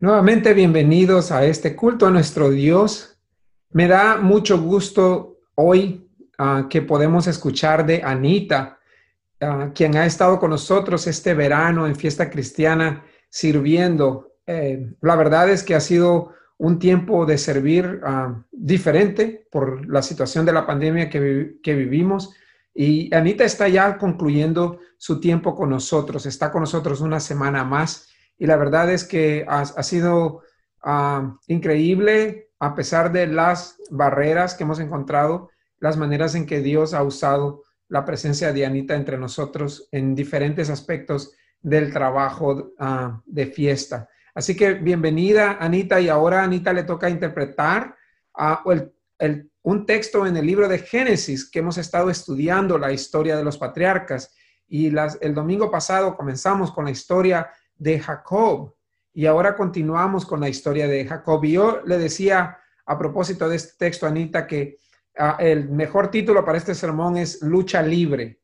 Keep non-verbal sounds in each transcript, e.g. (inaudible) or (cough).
Nuevamente bienvenidos a este culto a nuestro Dios. Me da mucho gusto hoy uh, que podemos escuchar de Anita, uh, quien ha estado con nosotros este verano en fiesta cristiana sirviendo. Eh, la verdad es que ha sido un tiempo de servir uh, diferente por la situación de la pandemia que vivimos. Y Anita está ya concluyendo su tiempo con nosotros, está con nosotros una semana más y la verdad es que ha, ha sido uh, increíble a pesar de las barreras que hemos encontrado, las maneras en que Dios ha usado la presencia de Anita entre nosotros en diferentes aspectos del trabajo uh, de fiesta. Así que bienvenida, Anita, y ahora a Anita le toca interpretar uh, el, el, un texto en el libro de Génesis que hemos estado estudiando, la historia de los patriarcas. Y las, el domingo pasado comenzamos con la historia de Jacob. Y ahora continuamos con la historia de Jacob. Y yo le decía a propósito de este texto, Anita, que uh, el mejor título para este sermón es Lucha Libre,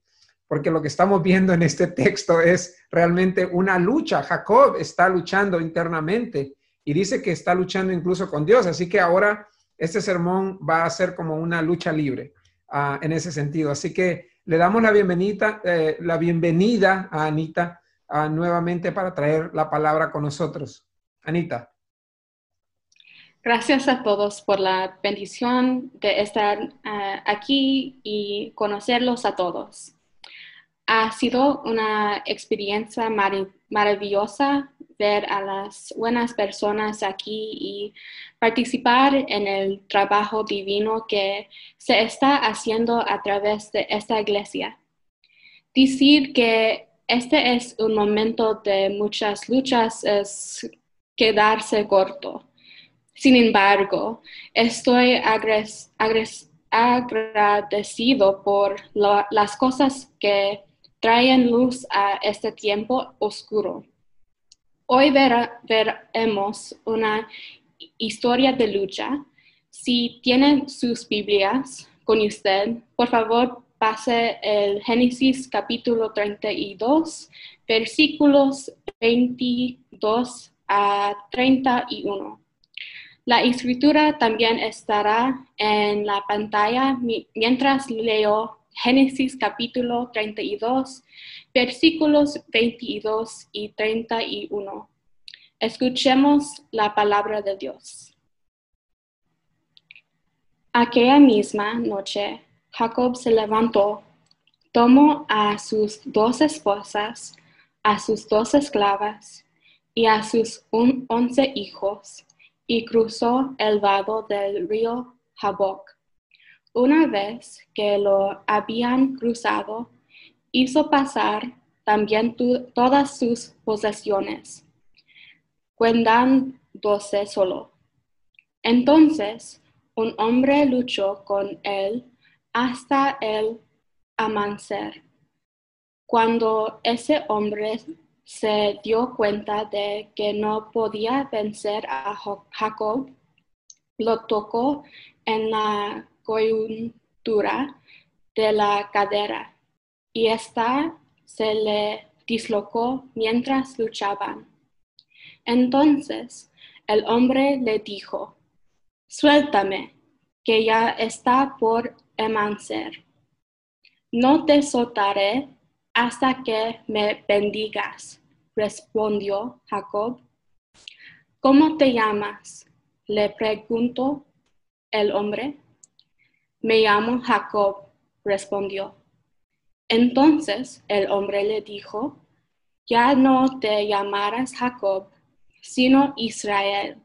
porque lo que estamos viendo en este texto es realmente una lucha. Jacob está luchando internamente y dice que está luchando incluso con Dios. Así que ahora este sermón va a ser como una lucha libre uh, en ese sentido. Así que le damos la bienvenida, eh, la bienvenida a Anita nuevamente para traer la palabra con nosotros. Anita. Gracias a todos por la bendición de estar uh, aquí y conocerlos a todos. Ha sido una experiencia mar maravillosa ver a las buenas personas aquí y participar en el trabajo divino que se está haciendo a través de esta iglesia. Decir que este es un momento de muchas luchas, es quedarse corto. Sin embargo, estoy agradecido por las cosas que traen luz a este tiempo oscuro. Hoy veremos una historia de lucha. Si tienen sus Biblias con usted, por favor pase el Génesis capítulo 32, versículos 22 a 31. La escritura también estará en la pantalla mientras leo Génesis capítulo 32, versículos 22 y 31. Escuchemos la palabra de Dios. Aquella misma noche Jacob se levantó, tomó a sus dos esposas, a sus dos esclavas y a sus once hijos, y cruzó el vado del río Jaboc. Una vez que lo habían cruzado, hizo pasar también todas sus posesiones, cuentándose solo. Entonces un hombre luchó con él hasta el amanecer. Cuando ese hombre se dio cuenta de que no podía vencer a Jacob, lo tocó en la coyuntura de la cadera y ésta se le dislocó mientras luchaban. Entonces el hombre le dijo, suéltame, que ya está por Emancer. No te soltaré hasta que me bendigas, respondió Jacob. ¿Cómo te llamas? le preguntó el hombre. Me llamo Jacob, respondió. Entonces el hombre le dijo, ya no te llamarás Jacob, sino Israel,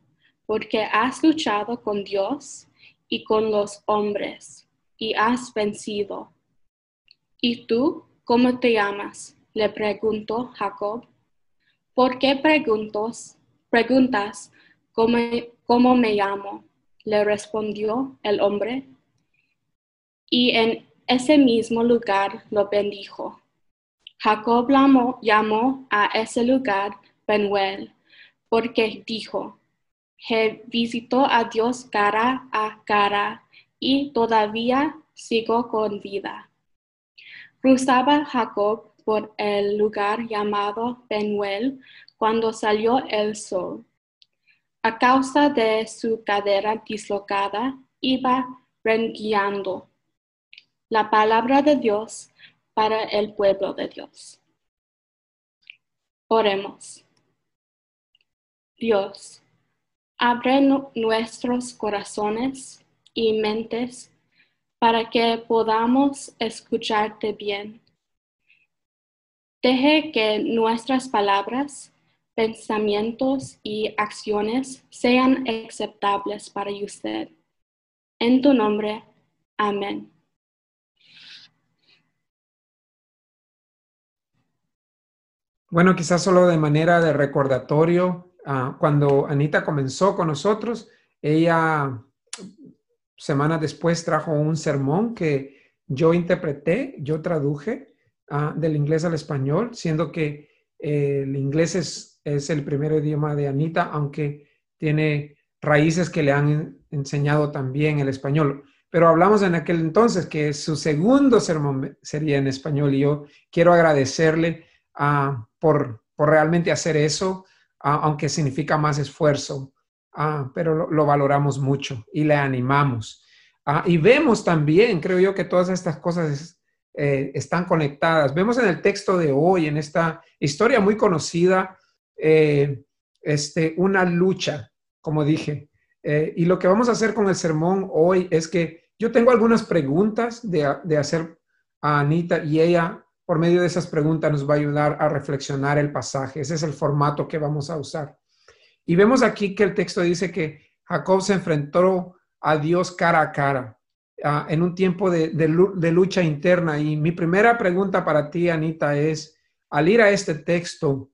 porque has luchado con Dios y con los hombres y has vencido. ¿Y tú cómo te llamas? le preguntó Jacob. ¿Por qué preguntas, preguntas cómo, cómo me llamo? le respondió el hombre. Y en ese mismo lugar lo bendijo. Jacob llamó, llamó a ese lugar Benuel, porque dijo, he visitó a Dios cara a cara y todavía sigo con vida. Cruzaba Jacob por el lugar llamado Penuel cuando salió el sol. A causa de su cadera dislocada, iba rengueando la palabra de Dios para el pueblo de Dios. Oremos. Dios, abre nuestros corazones y mentes para que podamos escucharte bien. Deje que nuestras palabras, pensamientos y acciones sean aceptables para usted. En tu nombre, amén. Bueno, quizás solo de manera de recordatorio, ah, cuando Anita comenzó con nosotros, ella semanas después trajo un sermón que yo interpreté, yo traduje ah, del inglés al español, siendo que eh, el inglés es, es, el primer idioma de Anita, aunque tiene raíces que le han enseñado también el español. Pero hablamos en aquel entonces que su segundo sermón sería en español y yo quiero agradecerle uh, por, por, realmente hacer eso, uh, aunque significa más esfuerzo, uh, pero lo, lo, valoramos mucho y le animamos. y vemos también, creo yo, que todas estas cosas eh, están conectadas. Vemos en el texto de hoy, en esta historia muy conocida, eh, este, una lucha, como dije. Eh, y lo que vamos a hacer con el sermón hoy es que yo tengo algunas preguntas de, de hacer a Anita y ella por medio de esas preguntas nos va a ayudar a reflexionar el pasaje. Ese es el formato que vamos a usar. Y vemos aquí que el texto dice que Jacob se enfrentó a Dios cara a cara uh, en un tiempo de, de, de, lucha interna. Y mi primera pregunta para ti, Anita, es, al ir a este texto,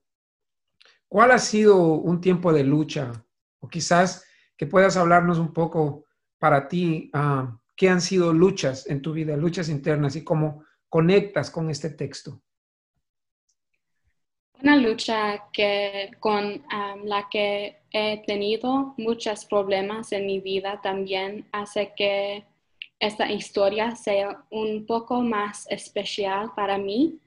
¿cuál ha sido un tiempo de lucha? O quizás que puedas hablarnos un poco para ti, uh, qué han sido luchas en tu vida, luchas internas y cómo conectas con este texto? Una lucha que, con la que he tenido muchos problemas en mi vida también hace que esta historia sea un poco más especial para mí.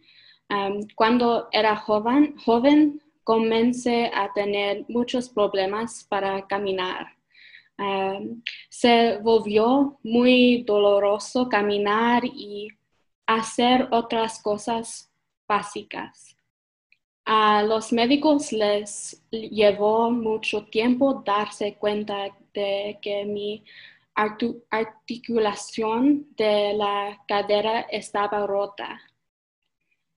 Cuando era joven, joven, comencé a tener muchos problemas para caminar. Se volvió muy doloroso caminar y hacer otras cosas básicas. A los médicos les llevó mucho tiempo darse cuenta de que mi articulación de la cadera estaba rota.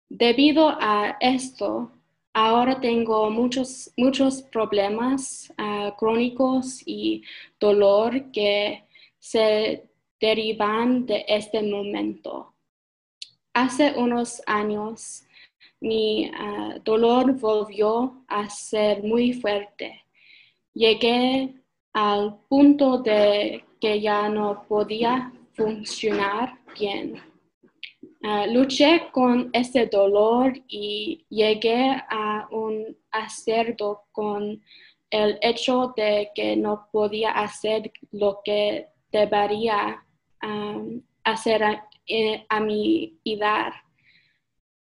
Debido a esto, ahora tengo muchos, muchos problemas uh, crónicos y dolor que se derivan de este momento. Hace unos años mi uh, dolor volvió a ser muy fuerte. Llegué al punto de que ya no podía funcionar bien. Uh, luché con este dolor y llegué a un acerdo con el hecho de que no podía hacer lo que debería um, hacer eh, a mi edad.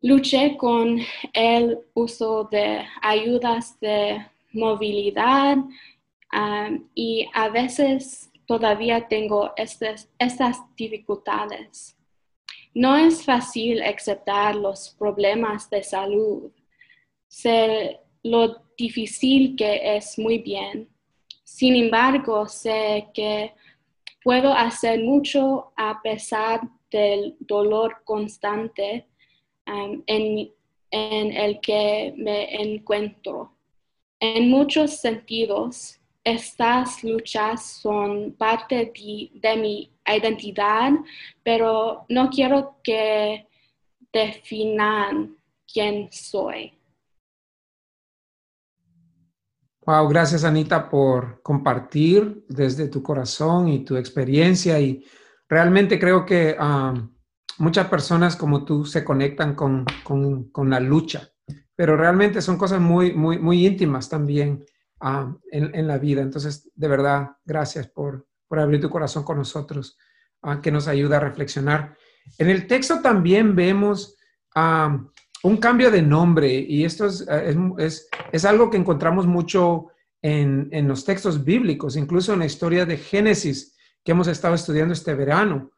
Luché con el uso de ayudas de movilidad um, y a veces todavía tengo estas, estas dificultades. No es fácil aceptar los problemas de salud. Sé lo difícil que es muy bien. Sin embargo, sé que puedo hacer mucho a pesar del dolor constante en, el que me encuentro. En muchos sentidos, estas luchas son parte de, mi identidad, pero no quiero que definan quién soy. Wow, gracias Anita por compartir desde tu corazón y tu experiencia y realmente creo que muchas personas como tú se conectan con, con, la lucha, pero realmente son cosas muy, muy, muy íntimas también um, en, la vida. Entonces, de verdad, gracias por, por abrir tu corazón con nosotros, uh, que nos ayuda a reflexionar. En el texto también vemos um, un cambio de nombre y esto es, es, es, es algo que encontramos mucho en, en, los textos bíblicos, incluso en la historia de Génesis que hemos estado estudiando este verano.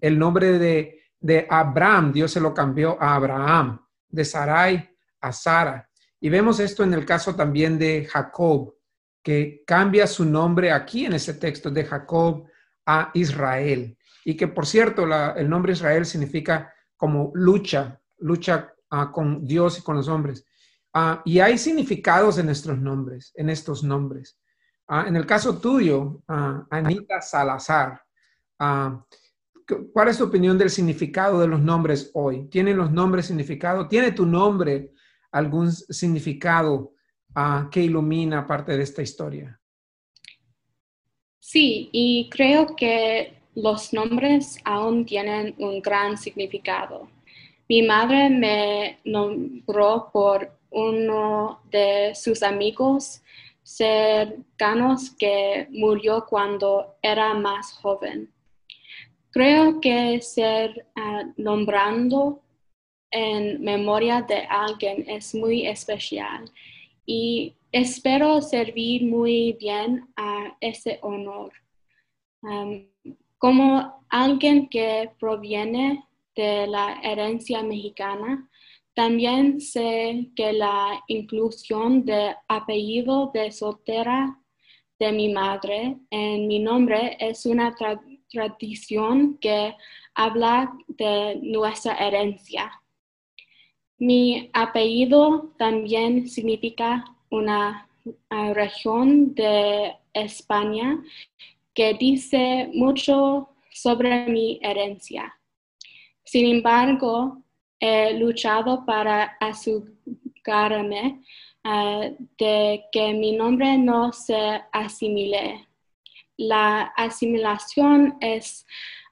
El nombre de, de Abraham, Dios se lo cambió a Abraham, de Sarai a Sara. Y vemos esto en el caso también de Jacob, que cambia su nombre aquí en ese texto de Jacob a Israel. Y que, por cierto, el nombre Israel significa como lucha, lucha uh, con Dios y con los hombres. Uh, y hay significados en nuestros nombres, en estos nombres. Uh, en el caso tuyo, Anita Salazar, ¿cuál es tu opinión del significado de los nombres hoy? ¿Tienen los nombres significado? ¿Tiene tu nombre algún significado que ilumina parte de esta historia? Sí, y creo que los nombres aún tienen un gran significado. Mi madre me nombró por uno de sus amigos cercanos que murió cuando era más joven. Creo que ser ah, nombrando en memoria de alguien es muy especial y espero servir muy bien a ese honor. como alguien que proviene de la herencia mexicana, también sé que la inclusión de apellido de soltera de mi madre en mi nombre es una tradición que habla de nuestra herencia. Mi apellido también significa una región de España que dice mucho sobre mi herencia. Sin embargo, he luchado para asegurarme uh, de que mi nombre no se asimile. La asimilación es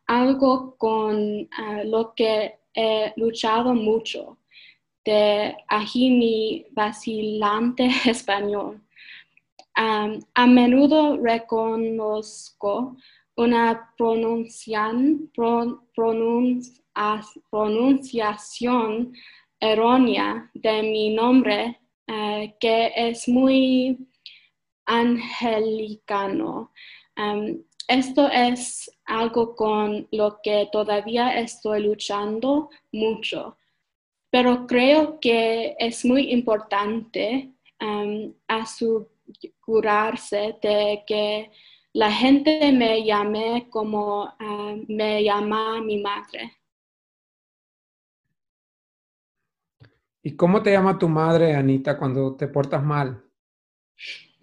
algo con uh, lo que he luchado mucho, de aquí mi vacilante (laughs) español. A menudo reconozco una pronunciación, pronunciación errónea de mi nombre eh, que es muy angelicano. Um, esto es algo con lo que todavía estoy luchando mucho, pero creo que es muy importante um, asegurarse de que la gente me llame como uh, me llama mi madre. ¿Y cómo te llama tu madre, Anita, cuando te portas mal?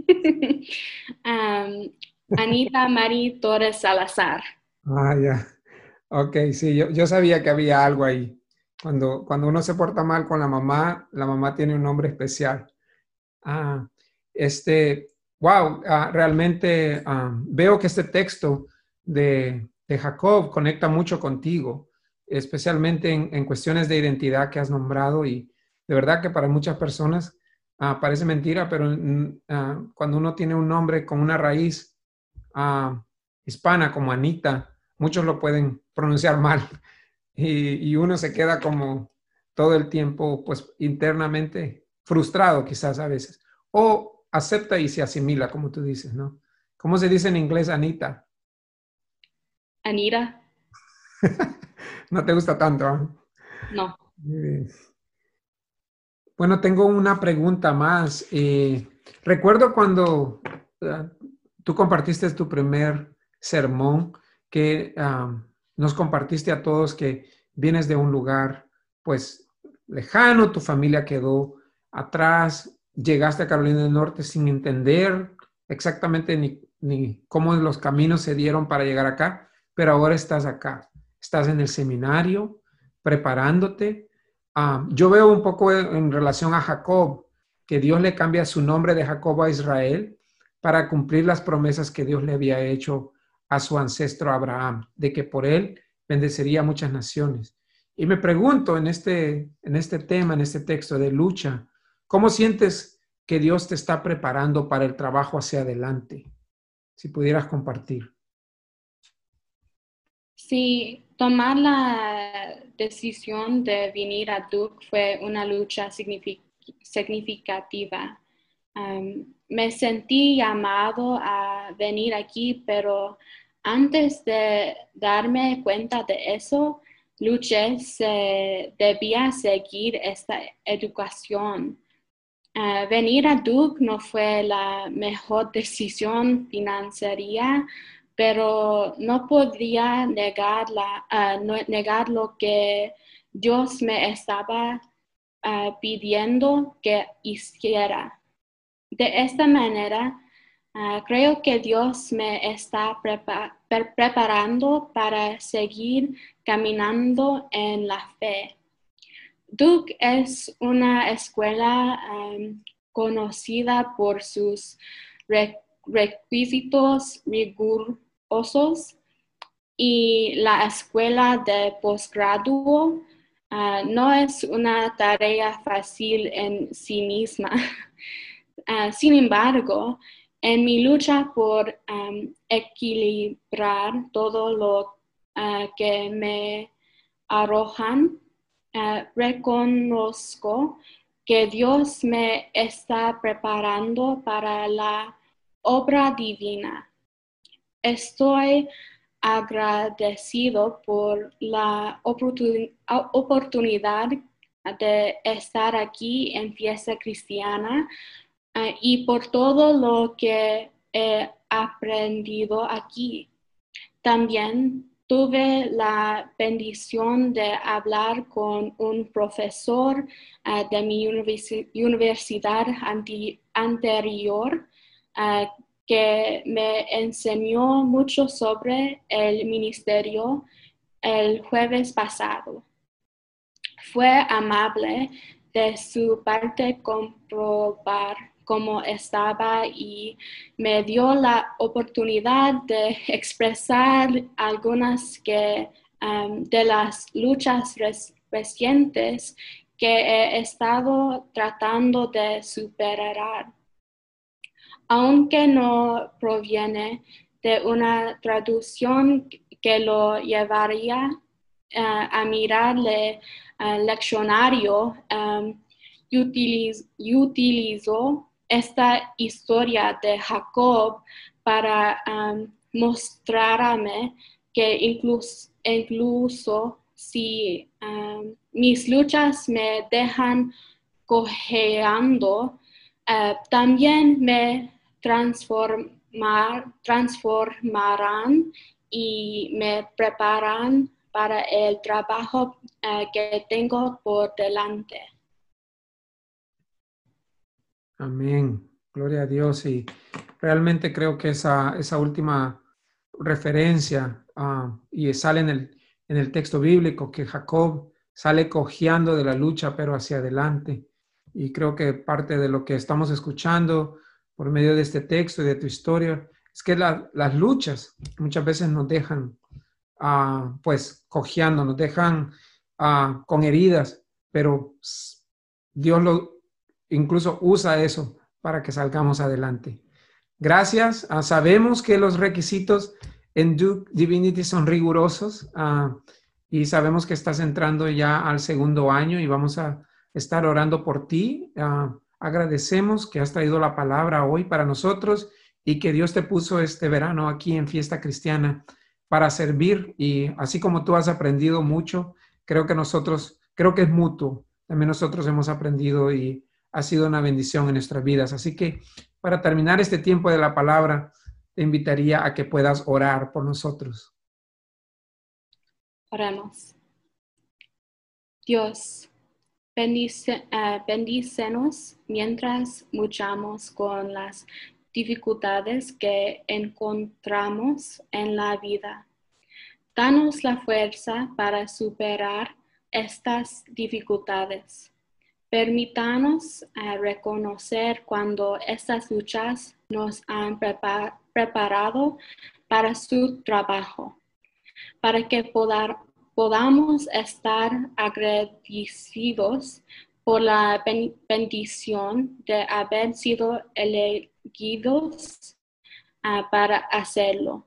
(laughs) Anita Marie Torres Salazar. Ah, ya. Ok, sí, yo, yo, sabía que había algo ahí. Cuando, cuando uno se porta mal con la mamá, la mamá tiene un nombre especial. Ah, este, wow, ah, realmente ah, veo que este texto de, de, Jacob conecta mucho contigo, especialmente en, en, cuestiones de identidad que has nombrado y, de verdad que para muchas personas ah, parece mentira, pero mm, cuando uno tiene un nombre con una raíz ah, hispana como Anita, muchos lo pueden pronunciar mal (laughs) y, uno se queda como todo el tiempo, pues internamente frustrado quizás a veces, o acepta y se asimila, como tú dices, ¿no? ¿Cómo se dice en inglés Anita? Anita. (laughs) no te gusta tanto. No. Bueno, tengo una pregunta más. Eh, recuerdo cuando ah, tú compartiste tu primer sermón, que nos compartiste a todos que vienes de un lugar, pues, lejano, tu familia quedó atrás, llegaste a Carolina del Norte sin entender exactamente ni, ni cómo los caminos se dieron para llegar acá, pero ahora estás acá, estás en el seminario, preparándote. Yo veo un poco en, relación a Jacob, que Dios le cambia su nombre de Jacob a Israel para cumplir las promesas que Dios le había hecho a su ancestro Abraham, de que por él bendecería muchas naciones. Y me pregunto en este, en este tema, en este texto de lucha, ¿cómo sientes que Dios te está preparando para el trabajo hacia adelante? Si pudieras compartir. Sí, tomar la decisión de venir a Duke fue una lucha significativa. Me sentí llamado a venir aquí, pero antes de darme cuenta de eso, luché se debía seguir esta educación. Eh, venir a Duke no fue la mejor decisión financiera, pero no podría negar, eh, negar lo que Dios me estaba eh, pidiendo que hiciera. De esta manera, creo que Dios me está preparando para seguir caminando en la fe. Duke es una escuela conocida por sus requisitos rigurosos y la escuela de posgrado uh, no es una tarea fácil en sí misma. (laughs) Uh, sin embargo, en mi lucha por equilibrar todo lo uh, que me arrojan, uh, reconozco que Dios me está preparando para la obra divina. Estoy agradecido por la oportunidad de estar aquí en Fiesta Cristiana Ah, y por todo lo que he aprendido aquí. También tuve la bendición de hablar con un profesor ah, de mi universidad anterior ah, que me enseñó mucho sobre el ministerio el jueves pasado. Fue amable de su parte comprobar como estaba y me dio la oportunidad de expresar algunas que, um, de las luchas recientes que he estado tratando de superar. Aunque no proviene de una traducción que lo llevaría uh, a mirarle al leccionario, um, utilizo esta historia de Jacob para um, mostrarme que incluso, incluso si mis luchas me dejan cojeando, uh, también me transformar, transformarán y me preparan para el trabajo uh, que tengo por delante. Amén. Gloria a Dios. Y realmente creo que esa, esa última referencia ah, y sale en el, en el texto bíblico que Jacob sale cojeando de la lucha, pero hacia adelante. Y creo que parte de lo que estamos escuchando por medio de este texto y de tu historia es que las luchas muchas veces nos dejan, ah, pues, cojeando, nos dejan ah, con heridas, pero Dios lo, incluso usa eso para que salgamos adelante. Gracias. Ah, sabemos que los requisitos en Duke Divinity son rigurosos ah, y sabemos que estás entrando ya al segundo año y vamos a estar orando por ti. Ah, agradecemos que has traído la palabra hoy para nosotros y que Dios te puso este verano aquí en Fiesta Cristiana para servir y así como tú has aprendido mucho, creo que nosotros, creo que es mutuo. También nosotros hemos aprendido y ha sido una bendición en nuestras vidas. Así que para terminar este tiempo de la palabra, te invitaría a que puedas orar por nosotros. Oramos. Dios, uh, bendícenos mientras luchamos con las dificultades que encontramos en la vida. Danos la fuerza para superar estas dificultades Permítanos eh, reconocer cuando estas luchas nos han preparado para su trabajo, para que podamos estar agradecidos por la bendición de haber sido elegidos eh, para hacerlo.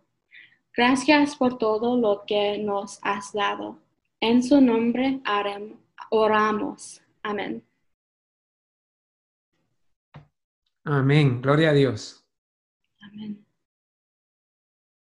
Gracias por todo lo que nos has dado. En su nombre oramos. Amén. Amén. Gloria a Dios. Amén.